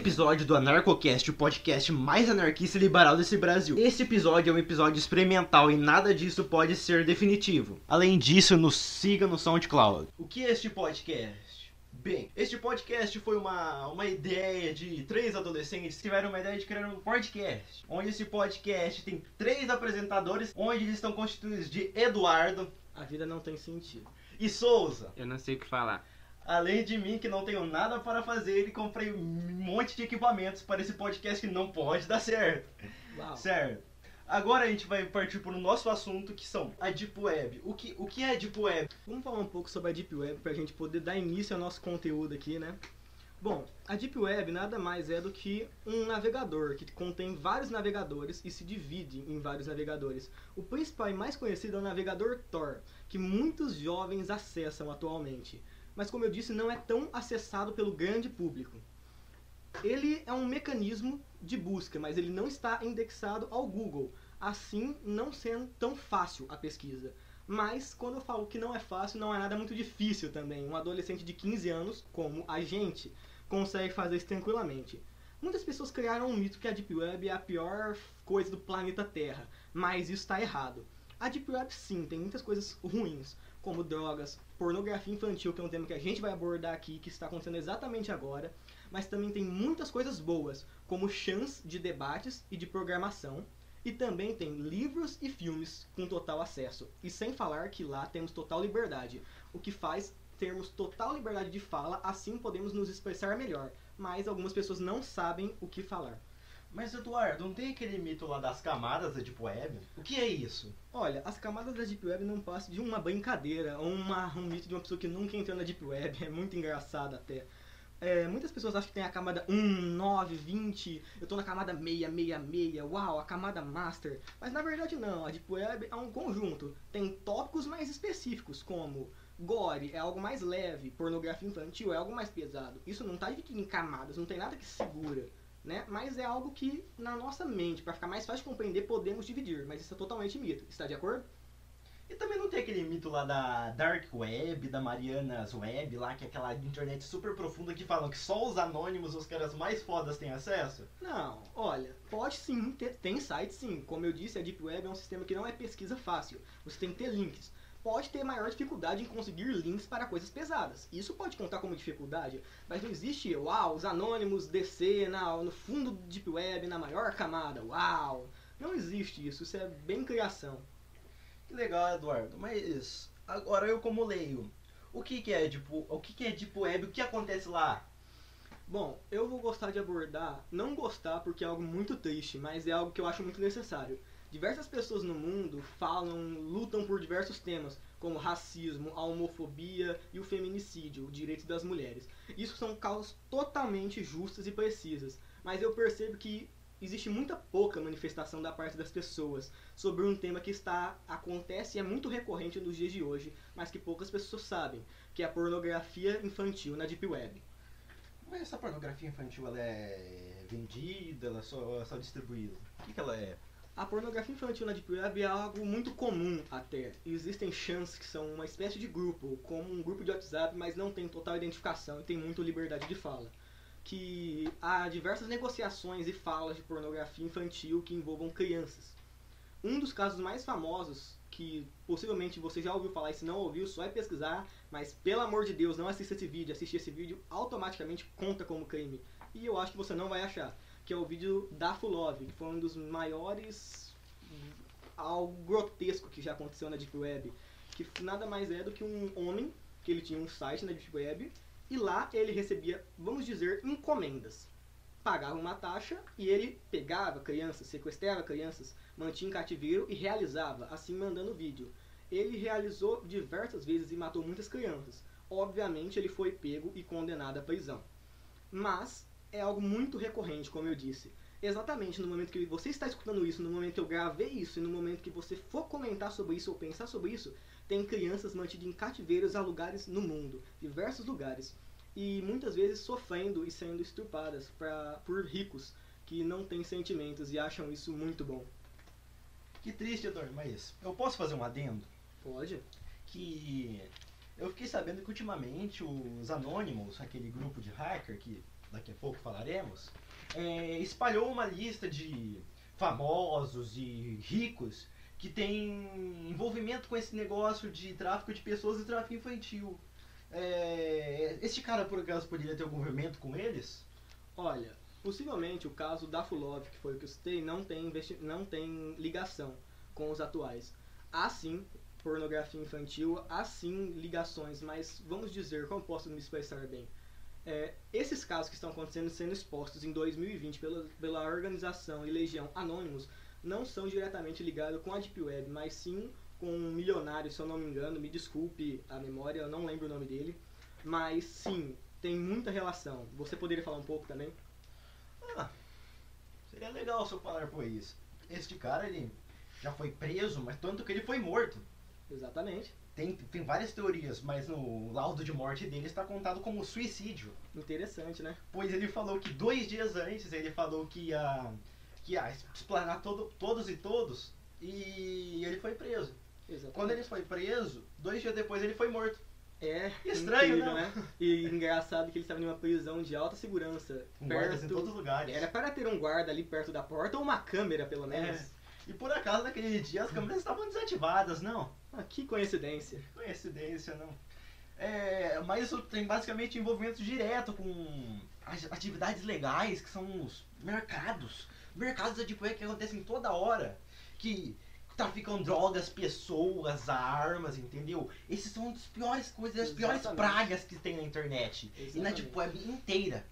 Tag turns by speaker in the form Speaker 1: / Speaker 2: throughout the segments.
Speaker 1: episódio do Anarcocast, o podcast mais anarquista e liberal desse Brasil. Este episódio é um episódio experimental e nada disso pode ser definitivo. Além disso, nos siga no SoundCloud. O que é este podcast? Bem, este podcast foi uma, uma ideia de três adolescentes que tiveram uma ideia de criar um podcast. Onde esse podcast tem três apresentadores, onde eles estão constituídos de Eduardo
Speaker 2: A vida não tem sentido.
Speaker 1: e Souza.
Speaker 3: Eu não sei o que falar.
Speaker 1: Além de mim, que não tenho nada para fazer e comprei um monte de equipamentos para esse podcast que não pode dar certo.
Speaker 2: Uau.
Speaker 1: Certo. Agora a gente vai partir para o nosso assunto, que são a Deep Web. O que, o que é a Deep Web?
Speaker 2: Vamos falar um pouco sobre a Deep Web pra gente poder dar início ao nosso conteúdo aqui, né? Bom, a Deep Web nada mais é do que um navegador que contém vários navegadores e se divide em vários navegadores. O principal e mais conhecido é o navegador Tor, que muitos jovens acessam atualmente. Mas como eu disse, não é tão acessado pelo grande público. Ele é um mecanismo de busca, mas ele não está indexado ao Google, assim não sendo tão fácil a pesquisa. Mas quando eu falo que não é fácil, não é nada muito difícil também. Um adolescente de 15 anos, como a gente, consegue fazer isso tranquilamente. Muitas pessoas criaram um mito que a Deep Web é a pior coisa do planeta Terra, mas isso está errado. A Deep Web sim, tem muitas coisas ruins, como drogas, pornografia infantil, que é um tema que a gente vai abordar aqui, que está acontecendo exatamente agora, mas também tem muitas coisas boas, como chance de debates e de programação, e também tem livros e filmes com total acesso. E sem falar que lá temos total liberdade, o que faz termos total liberdade de fala, assim podemos nos expressar melhor. Mas algumas pessoas não sabem o que falar.
Speaker 1: Mas Eduardo, não tem aquele mito lá das camadas da Deep Web? O que é isso?
Speaker 2: Olha, as camadas da Deep Web não passam de uma brincadeira, ou uma, um mito de uma pessoa que nunca entrou na Deep Web, é muito engraçado até. É, muitas pessoas acham que tem a camada 1, 9, 20, eu tô na camada 666, uau, a camada Master. Mas na verdade não, a Deep Web é um conjunto. Tem tópicos mais específicos, como gore é algo mais leve, pornografia infantil é algo mais pesado. Isso não tá dividido em camadas, não tem nada que segura. Né? Mas é algo que na nossa mente, para ficar mais fácil de compreender, podemos dividir, mas isso é totalmente mito. Está de acordo?
Speaker 1: E também não tem aquele mito lá da Dark Web, da Marianas Web, lá que é aquela internet super profunda que falam que só os anônimos, os caras mais fodas têm acesso?
Speaker 2: Não, olha, pode sim, ter, tem site sim. Como eu disse, a Deep Web é um sistema que não é pesquisa fácil. Você tem que ter links. Pode ter maior dificuldade em conseguir links para coisas pesadas. Isso pode contar como dificuldade, mas não existe, uau, os anônimos descer na, no fundo do Deep Web, na maior camada, uau. Não existe isso, isso é bem criação.
Speaker 1: Que legal, Eduardo. Mas agora eu como leio, o que, que é Deep, o que, que é Deep Web? O que acontece lá?
Speaker 2: Bom, eu vou gostar de abordar, não gostar porque é algo muito triste, mas é algo que eu acho muito necessário. Diversas pessoas no mundo falam, lutam por diversos temas, como racismo, a homofobia e o feminicídio, o direito das mulheres. Isso são causas totalmente justas e precisas, mas eu percebo que existe muita pouca manifestação da parte das pessoas sobre um tema que está acontece e é muito recorrente nos dias de hoje, mas que poucas pessoas sabem, que é a pornografia infantil na deep web.
Speaker 1: Mas essa pornografia infantil ela é vendida, ela é só, só distribuída? O que, que ela é?
Speaker 2: A pornografia infantil na Deep Web é algo muito comum até. Existem chances que são uma espécie de grupo, como um grupo de WhatsApp, mas não tem total identificação e tem muita liberdade de fala. Que há diversas negociações e falas de pornografia infantil que envolvam crianças. Um dos casos mais famosos, que possivelmente você já ouviu falar e se não ouviu, só é pesquisar, mas pelo amor de Deus, não assista esse vídeo. Assistir esse vídeo automaticamente conta como crime. E eu acho que você não vai achar que é o vídeo da Fulov, que foi um dos maiores algo grotesco que já aconteceu na Deep Web, que nada mais é do que um homem que ele tinha um site na Deep Web e lá ele recebia, vamos dizer, encomendas. Pagava uma taxa e ele pegava crianças, sequestrava crianças, mantinha em cativeiro e realizava, assim mandando vídeo. Ele realizou diversas vezes e matou muitas crianças. Obviamente ele foi pego e condenado à prisão. Mas é algo muito recorrente, como eu disse. Exatamente no momento que você está escutando isso, no momento que eu gravei isso e no momento que você for comentar sobre isso ou pensar sobre isso, tem crianças mantidas em cativeiros a lugares no mundo, diversos lugares, e muitas vezes sofrendo e sendo estupradas pra, por ricos que não têm sentimentos e acham isso muito bom.
Speaker 1: Que triste, Eduardo, mas eu posso fazer um adendo?
Speaker 2: Pode?
Speaker 1: Que eu fiquei sabendo que ultimamente os Anonymous, aquele grupo de hacker que daqui a pouco falaremos, é, espalhou uma lista de famosos e ricos que tem envolvimento com esse negócio de tráfico de pessoas e tráfico infantil. É, este cara, por acaso, poderia ter algum envolvimento com eles?
Speaker 2: Olha, possivelmente o caso da Fulov, que foi o que eu citei, não tem, não tem ligação com os atuais. Há sim pornografia infantil, há sim ligações, mas vamos dizer, como posso me expressar bem? É, esses casos que estão acontecendo sendo expostos em 2020 pela, pela organização e Legião Anônimos não são diretamente ligados com a Deep Web, mas sim com um milionário, se eu não me engano, me desculpe a memória, eu não lembro o nome dele, mas sim, tem muita relação. Você poderia falar um pouco também?
Speaker 1: Ah, seria legal se eu falar por isso. Este cara, ele já foi preso, mas tanto que ele foi morto.
Speaker 2: Exatamente.
Speaker 1: Tem, tem várias teorias, mas no laudo de morte dele está contado como suicídio.
Speaker 2: Interessante, né?
Speaker 1: Pois ele falou que dois dias antes ele falou que ia, que ia explanar todo, todos e todos e ele foi preso.
Speaker 2: Exatamente.
Speaker 1: Quando ele foi preso, dois dias depois ele foi morto.
Speaker 2: É
Speaker 1: Estranho,
Speaker 2: incrível,
Speaker 1: né?
Speaker 2: E engraçado que ele estava em uma prisão de alta segurança.
Speaker 1: Com guardas em todos os lugares.
Speaker 2: Era para ter um guarda ali perto da porta ou uma câmera, pelo menos.
Speaker 1: É. E por acaso naquele dia as câmeras estavam desativadas, não?
Speaker 2: Ah, que coincidência.
Speaker 1: Coincidência, não. É, mas isso tem basicamente envolvimento direto com as atividades legais, que são os mercados. Mercados da Deep Web que acontecem toda hora. Que traficam drogas, pessoas, armas, entendeu? Esses são as piores coisas, as piores
Speaker 2: Exatamente.
Speaker 1: pragas que tem na internet. E na
Speaker 2: Exatamente.
Speaker 1: Deep Web inteira.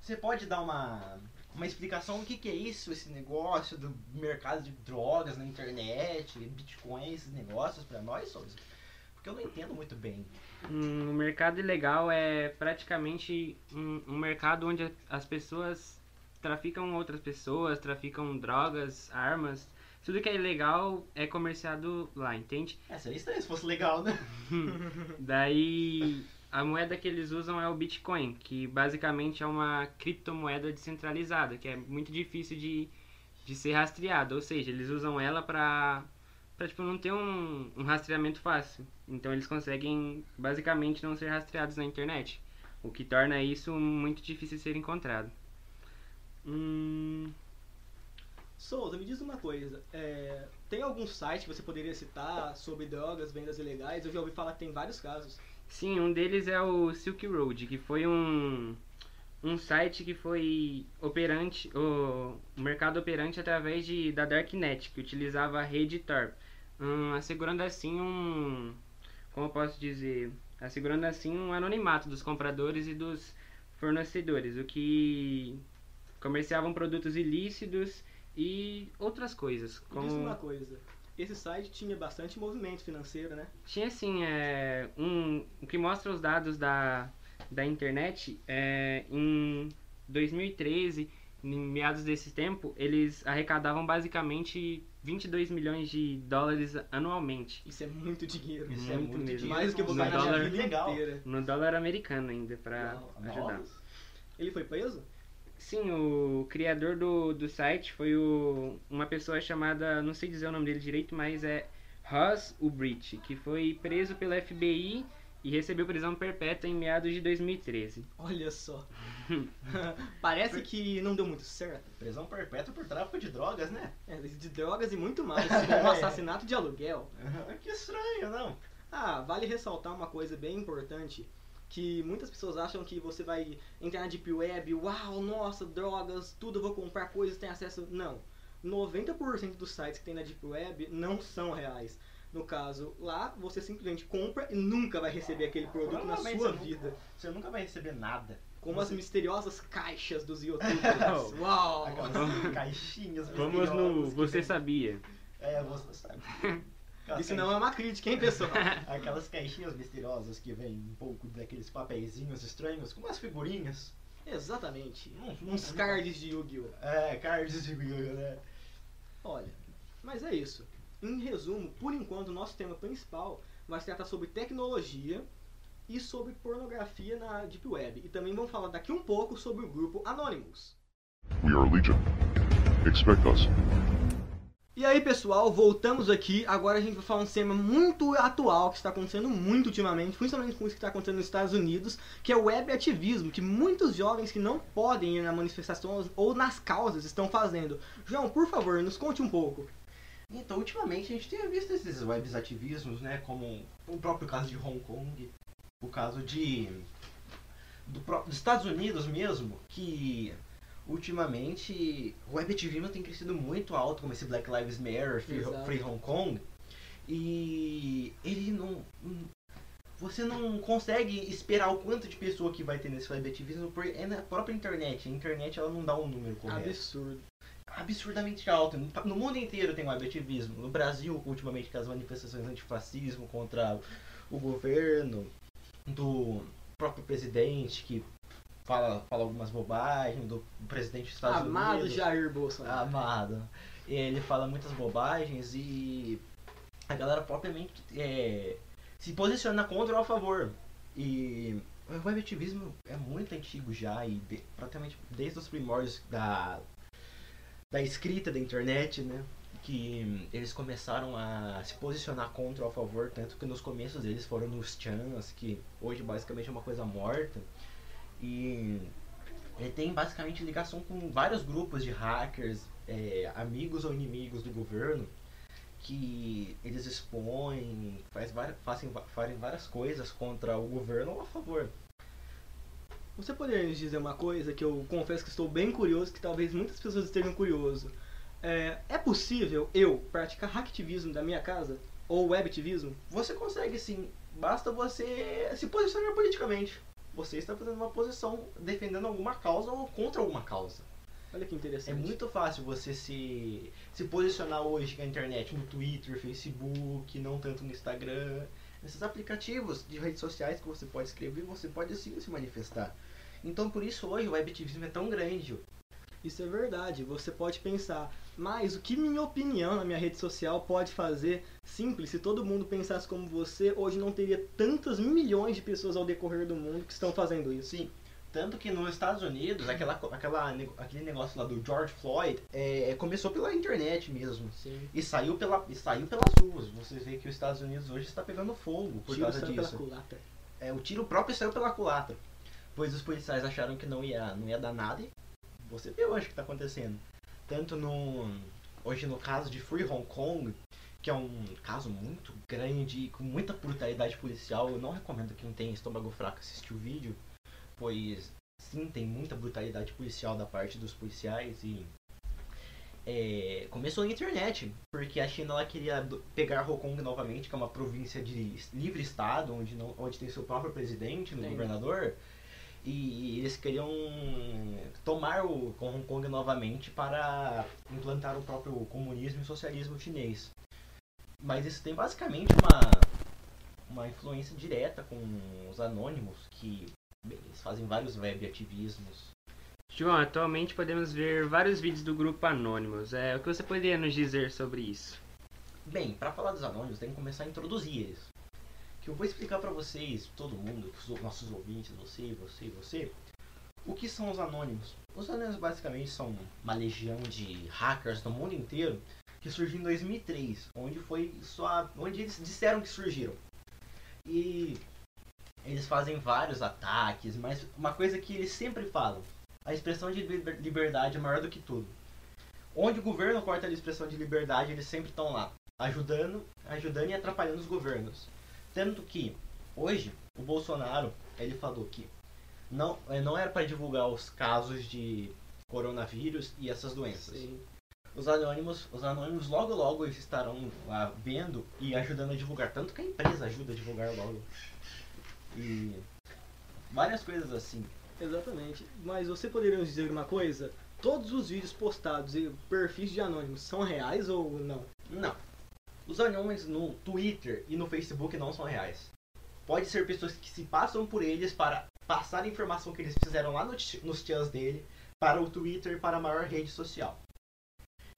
Speaker 1: Você pode dar uma, uma explicação do que, que é isso, esse negócio do mercado de drogas na internet, Bitcoin, esses negócios pra nós, Souza? Porque eu não entendo muito bem.
Speaker 3: Um, o mercado ilegal é praticamente um, um mercado onde as pessoas traficam outras pessoas, traficam drogas, armas. Tudo que é ilegal é comerciado lá, entende?
Speaker 1: É, seria estranho se fosse legal, né?
Speaker 3: Daí a moeda que eles usam é o Bitcoin, que basicamente é uma criptomoeda descentralizada, que é muito difícil de, de ser rastreada. Ou seja, eles usam ela para para tipo, não ter um, um rastreamento fácil. Então eles conseguem basicamente não ser rastreados na internet. O que torna isso muito difícil de ser encontrado. Hum,
Speaker 2: Souza, me diz uma coisa. é, tem algum site que você poderia citar sobre drogas, vendas ilegais? Eu já ouvi falar que tem vários casos.
Speaker 3: Sim, um deles é o Silk Road, que foi um, um site que foi operante, o, mercado operante através de, da Darknet, que utilizava a rede Tor, hum, assegurando assim um, como eu posso dizer, assegurando assim um anonimato dos compradores e dos fornecedores, o que comerciavam produtos ilícitos e outras coisas,
Speaker 2: Me diz uma
Speaker 3: como
Speaker 2: coisa. Esse site tinha bastante movimento financeiro, né?
Speaker 3: Tinha assim, é, um, o que mostra os dados da, da internet, é, em 2013, em meados desse tempo, eles arrecadavam basicamente 22 milhões de dólares anualmente.
Speaker 2: Isso é muito dinheiro.
Speaker 1: Isso é
Speaker 3: Muito
Speaker 1: muito
Speaker 3: mesmo.
Speaker 1: dinheiro.
Speaker 2: Mais do que eu vou na
Speaker 3: dólar
Speaker 2: vida
Speaker 1: legal.
Speaker 2: inteira.
Speaker 3: No dólar americano ainda, pra
Speaker 1: Uau,
Speaker 3: ajudar.
Speaker 2: Ele foi preso?
Speaker 3: Sim, o criador do, do site foi o, uma pessoa chamada, não sei dizer o nome dele direito, mas é Ross Ulbricht, que foi preso pela FBI e recebeu prisão perpétua em meados de 2013.
Speaker 2: Olha só. Parece que não deu muito certo.
Speaker 1: Prisão perpétua por tráfico de drogas, né?
Speaker 2: É, de drogas e muito mais. Um assassinato de aluguel.
Speaker 1: que estranho, não?
Speaker 2: Ah, vale ressaltar uma coisa bem importante. Que muitas pessoas acham que você vai entrar na Deep Web, uau, nossa, drogas, tudo, eu vou comprar coisas, tem acesso. Não. 90% dos sites que tem na Deep Web não são reais. No caso, lá você simplesmente compra e nunca vai receber aquele produto na sua
Speaker 1: você nunca-
Speaker 2: vida.
Speaker 1: Você nunca vai receber nada.
Speaker 2: Como as
Speaker 1: Você-
Speaker 2: misteriosas caixas dos youtubers. Uau!
Speaker 1: Aquelas caixinhas
Speaker 3: Vamos no Você
Speaker 1: vem-
Speaker 3: Sabia.
Speaker 1: É, você sabe. Aquelas
Speaker 2: Isso não é uma crítica, hein, pessoal?
Speaker 1: Aquelas caixinhas misteriosas que vem um pouco daqueles papeizinhos estranhos, com umas figurinhas.
Speaker 2: Exatamente.
Speaker 1: Hum,
Speaker 2: Uns
Speaker 1: hum,
Speaker 2: cards de Yu-Gi-Oh!
Speaker 1: É, cards de Yu-Gi-Oh, né?
Speaker 2: Olha, mas é isso. Em resumo, por enquanto, o nosso tema principal vai se tratar sobre tecnologia e sobre pornografia na Deep Web. E também vamos falar daqui um pouco sobre o grupo Anonymous.
Speaker 4: We are Legion. Expect us.
Speaker 2: E aí, pessoal, voltamos aqui. Agora a gente vai falar um tema muito atual que está acontecendo muito ultimamente, principalmente com isso que está acontecendo nos Estados Unidos, que é o web ativismo, que muitos jovens que não podem ir na manifestação ou nas causas estão fazendo. João, por favor, nos conte um pouco.
Speaker 1: Então, ultimamente a gente tem visto esses webs ativismos, né? Como o próprio caso de Hong Kong, o caso de. Do, dos Estados Unidos mesmo, que ultimamente o web ativismo tem crescido muito alto, como esse Black Lives Matter, Free, Free Hong Kong. E ele não. Você não consegue esperar o quanto de pessoa que vai ter nesse web ativismo, porque é na própria internet. A internet ela não dá um número correto.
Speaker 2: Absurdo
Speaker 1: absurdamente alto. No mundo inteiro tem o ativismo. No Brasil, ultimamente, com as manifestações antifascismo contra o governo, do próprio presidente que fala, fala algumas bobagens, do presidente dos Estados
Speaker 2: Amado
Speaker 1: Unidos.
Speaker 2: Amado Jair Bolsonaro.
Speaker 1: Amado. Ele fala muitas bobagens e a galera propriamente é, se posiciona contra ou a favor. E o ativismo é muito antigo já e de, praticamente desde os primórdios da da escrita da internet, né? Que eles começaram a se posicionar contra ou a favor, tanto que nos começos eles foram nos chans, que hoje basicamente é uma coisa morta. E ele tem basicamente ligação com vários grupos de hackers, é, amigos ou inimigos do governo, que eles expõem, faz várias, fazem, fazem várias coisas contra o governo ou a favor.
Speaker 2: Você poderia nos dizer uma coisa que eu confesso que estou bem curioso, que talvez muitas pessoas estejam curioso. É, é possível eu praticar hacktivismo da minha casa? Ou webativismo?
Speaker 1: Você consegue sim. Basta você se posicionar politicamente. Você está fazendo uma posição defendendo alguma causa ou contra alguma causa.
Speaker 2: Olha que interessante.
Speaker 1: É muito fácil você se, se posicionar hoje na internet, no Twitter, Facebook, não tanto no Instagram. Nesses aplicativos de redes sociais que você pode escrever, você pode sim se manifestar. Então por isso hoje o webativismo é tão grande.
Speaker 2: Isso é verdade. Você pode pensar, mas o que minha opinião na minha rede social pode fazer? Simples, se todo mundo pensasse como você, hoje não teria tantas milhões de pessoas ao decorrer do mundo que estão fazendo isso.
Speaker 1: Sim. Tanto que nos Estados Unidos, aquela, aquela, aquele negócio lá do George Floyd é, começou pela internet mesmo.
Speaker 2: Sim.
Speaker 1: E saiu, pela, e saiu pelas ruas. Você vê que os Estados Unidos hoje está pegando fogo por
Speaker 2: tiro
Speaker 1: causa disso.
Speaker 2: Pela culatra.
Speaker 1: É, o tiro próprio saiu pela culatra pois os policiais acharam que não ia, não ia dar nada e você vê hoje o que está acontecendo. Tanto no hoje no caso de Free Hong Kong, que é um caso muito grande com muita brutalidade policial, eu não recomendo quem tem estômago fraco assistir o vídeo, pois sim tem muita brutalidade policial da parte dos policiais e é, começou na internet, porque a China ela queria pegar Hong Kong novamente, que é uma província de livre estado, onde, não, onde tem seu próprio presidente, no governador, e eles queriam tomar o Hong Kong novamente para implantar o próprio comunismo e socialismo chinês. Mas isso tem basicamente uma, uma influência direta com os anônimos, que bem, eles fazem vários web ativismos.
Speaker 3: João, atualmente podemos ver vários vídeos do grupo Anônimos. É, o que você poderia nos dizer sobre isso?
Speaker 1: Bem, para falar dos anônimos, tem que começar a introduzir eles que eu vou explicar para vocês, todo mundo, os nossos ouvintes, você, você, você, o que são os anônimos. Os anônimos basicamente são uma legião de hackers do mundo inteiro que surgiu em 2003, onde foi só onde eles disseram que surgiram. E eles fazem vários ataques, mas uma coisa que eles sempre falam, a expressão de liberdade é maior do que tudo. Onde o governo corta a expressão de liberdade, eles sempre estão lá, ajudando, ajudando e atrapalhando os governos. Tanto que, hoje, o Bolsonaro, ele falou que não, eh, não era para divulgar os casos de coronavírus e essas doenças. Sim. Os anônimos, os anônimos logo logo estarão lá vendo e ajudando a divulgar. Tanto que a empresa ajuda a divulgar logo. E várias coisas assim.
Speaker 2: Exatamente. Mas você poderia nos dizer uma coisa? Todos os vídeos postados e perfis de anônimos são reais ou não?
Speaker 1: Não. Os anônimos no Twitter e no Facebook não são reais. Pode ser pessoas que se passam por eles para passar a informação que eles fizeram lá no, nos chats dele para o Twitter para a maior rede social.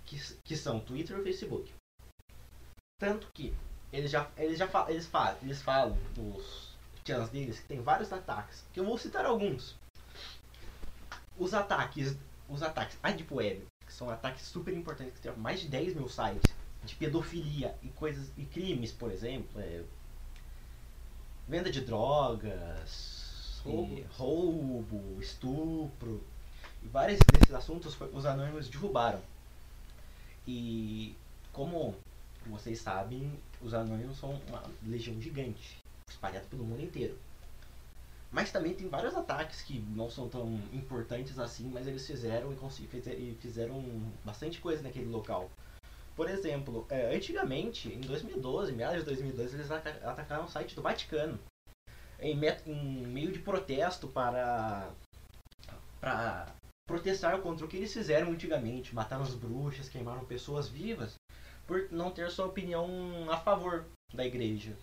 Speaker 1: Que, que são Twitter e Facebook. Tanto que eles já, eles já eles falam, eles falam nos chats deles que tem vários ataques. Que eu vou citar alguns. Os ataques, os ataques a Deep Web são ataques super importantes que tem mais de 10 mil sites de pedofilia e coisas e crimes, por exemplo, é, venda de drogas,
Speaker 2: Roubo.
Speaker 1: roubo, estupro e vários desses assuntos os anônimos derrubaram. E como vocês sabem, os anônimos são uma legião gigante, espalhada pelo mundo inteiro. Mas também tem vários ataques que não são tão importantes assim, mas eles fizeram e, e fizeram bastante coisa naquele local. Por exemplo, é, antigamente, em 2012, meados de 2012, eles ata- atacaram o site do Vaticano. Em, em meio de protesto para, para protestar contra o que eles fizeram antigamente. Mataram as bruxas, queimaram pessoas vivas por não ter sua opinião a favor da igreja.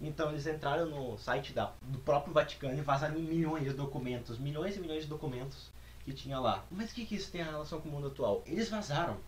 Speaker 1: Então eles entraram no site da, do próprio Vaticano e vazaram milhões de documentos, milhões e milhões de documentos que tinha lá. Mas o que, que isso tem a relação com o mundo atual? Eles vazaram.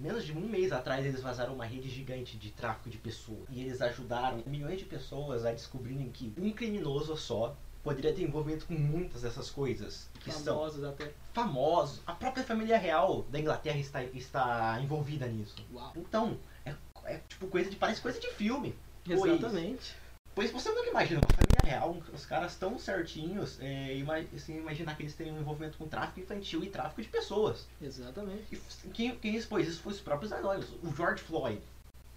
Speaker 1: Menos de um mês atrás eles vazaram uma rede gigante de tráfico de pessoas. E eles ajudaram milhões de pessoas a descobrirem que um criminoso só poderia ter envolvimento com muitas dessas coisas. Que são
Speaker 2: Famosos até.
Speaker 1: famosos. A própria família real da Inglaterra está, está envolvida nisso.
Speaker 2: Uau.
Speaker 1: Então, é, é tipo coisa de. Parece coisa de filme. Pois-
Speaker 2: Exatamente.
Speaker 1: Pois você nunca imagina uma família real, os caras tão certinhos, é, assim, imaginar que eles teriam um envolvimento com tráfico infantil e tráfico de pessoas.
Speaker 2: Exatamente.
Speaker 1: E quem, quem expôs isso foi os próprios anônimos. O George Floyd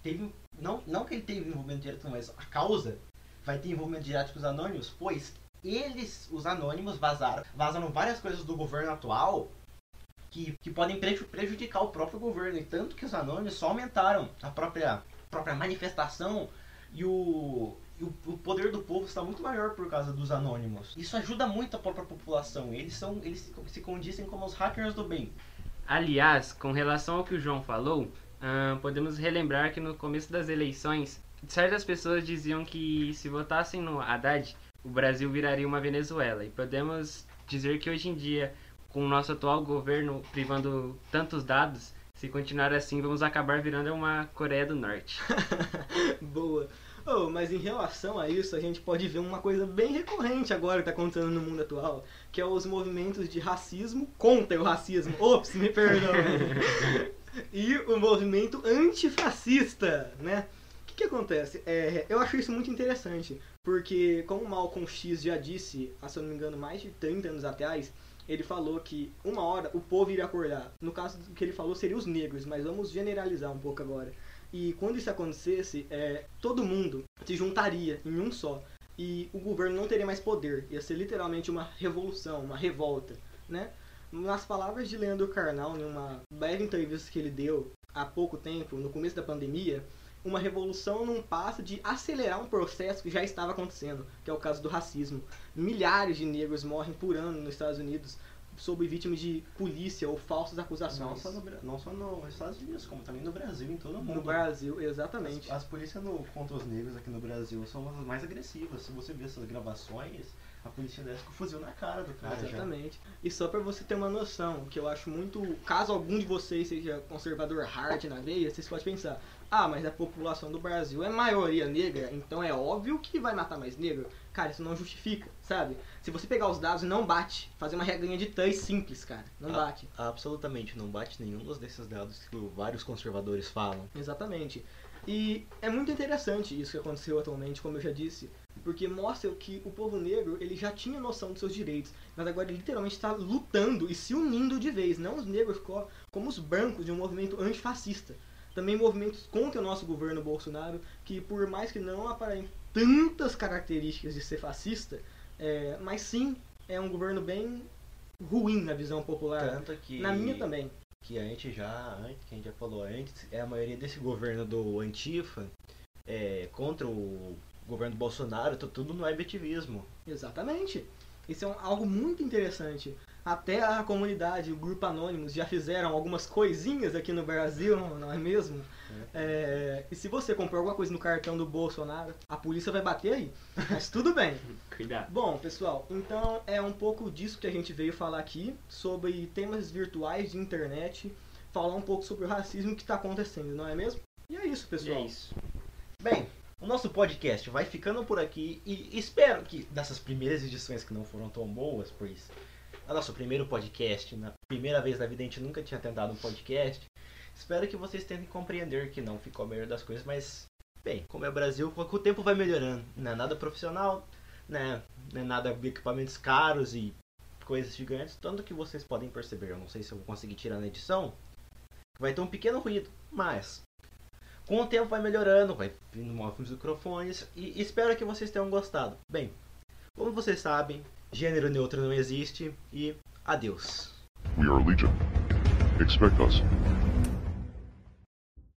Speaker 1: teve. Não, não que ele teve envolvimento direto, mas a causa vai ter envolvimento direto com os anônimos, pois eles, os anônimos, vazaram, vazaram várias coisas do governo atual que, que podem preju- prejudicar o próprio governo. E tanto que os anônimos só aumentaram a própria, própria manifestação e o, e o, o poder do povo está muito maior por causa dos anônimos. Isso ajuda muito a própria população. Eles são eles se, se condizem como os hackers do bem.
Speaker 3: Aliás, com relação ao que o João falou, podemos relembrar que no começo das eleições, certas pessoas diziam que se votassem no Haddad, o Brasil viraria uma Venezuela. E podemos dizer que hoje em dia, com o nosso atual governo privando tantos dados, se continuar assim, vamos acabar virando uma Coreia do Norte.
Speaker 2: Mas em relação a isso, a gente pode ver uma coisa bem recorrente agora que está acontecendo no mundo atual, que é os movimentos de racismo contra o racismo. Ops, me perdoe. e o movimento antifascista, né? O que, que acontece? É, eu acho isso muito interessante, porque como Malcolm X já disse, há, se eu não me engano, mais de 30 anos atrás, ele falou que uma hora o povo iria acordar. No caso do que ele falou seria os negros, mas vamos generalizar um pouco agora. E quando isso acontecesse, é, todo mundo se juntaria em um só. E o governo não teria mais poder. Ia ser literalmente uma revolução, uma revolta, né? Nas palavras de Leandro Carnal, em uma breve entrevista que ele deu há pouco tempo, no começo da pandemia, uma revolução não passa de acelerar um processo que já estava acontecendo, que é o caso do racismo. Milhares de negros morrem por ano nos Estados Unidos sob vítimas de polícia ou falsas
Speaker 1: Não
Speaker 2: acusações.
Speaker 1: só, no, não só nos Estados Unidos, como também no Brasil, em todo o mundo.
Speaker 2: No Brasil, exatamente.
Speaker 1: As, as polícias no, contra os negros aqui no Brasil são as mais agressivas. Se você ver essas gravações, a polícia desce com o fuzil na cara do cara já.
Speaker 2: Exatamente. E só pra você ter uma noção, que eu acho muito. Caso algum de vocês seja conservador hard na veia, vocês podem pensar: ah, mas a população do Brasil é maioria negra, então é óbvio que vai matar mais negro. Cara, isso não justifica, sabe? Se você pegar os dados, não bate. Fazer uma regrinha de três simples, cara. Não
Speaker 1: Ah.
Speaker 2: bate.
Speaker 1: Absolutamente, não bate nenhum dos desses dados que vários conservadores falam.
Speaker 2: Exatamente. E é muito interessante isso que aconteceu atualmente, como eu já disse, porque mostra que o povo negro ele já tinha noção dos seus direitos, mas agora ele literalmente está lutando e se unindo de vez, não os negros co- como os brancos de um movimento antifascista. Também movimentos contra o nosso governo Bolsonaro, que por mais que não aparentem tantas características de ser fascista, é, mas sim é um governo bem ruim na visão popular.
Speaker 1: Tanto que.
Speaker 2: Na minha também.
Speaker 1: Que a gente já. Que a gente já falou antes, é a maioria desse governo do Antifa é, contra o governo Bolsonaro, tá tudo no ibetivismo.
Speaker 2: Exatamente. Isso é um- algo muito interessante. Até a comunidade, o grupo Anônimos já fizeram algumas coisinhas aqui no Brasil, não é mesmo? É, e se você comprou alguma coisa no cartão do Bolsonaro, a polícia vai bater aí. Mas tudo bem.
Speaker 3: Cuidado.
Speaker 2: Bom, pessoal, então é um pouco disso que a gente veio falar aqui, sobre temas virtuais de internet, falar um pouco sobre o racismo que está acontecendo, não é mesmo? E é isso,
Speaker 3: E
Speaker 2: pessoal.
Speaker 3: é isso.
Speaker 1: Bem, o nosso podcast vai ficando por aqui e espero que dessas primeiras edições que não foram tão boas, pois é o nosso primeiro podcast. Na primeira vez na vida a gente nunca tinha tentado um podcast. Espero que vocês tentem compreender que não ficou a melhor das coisas, mas bem, como é o Brasil, o tempo vai melhorando. Não é nada profissional, né? Não é nada de equipamentos caros e coisas gigantes. Tanto que vocês podem perceber, eu não sei se eu vou conseguir tirar na edição, vai ter um pequeno ruído, mas com o tempo vai melhorando, vai vindo novos microfones e espero que vocês tenham gostado. Bem, como vocês sabem, gênero neutro não existe e adeus.
Speaker 4: We are Legion. Expect us.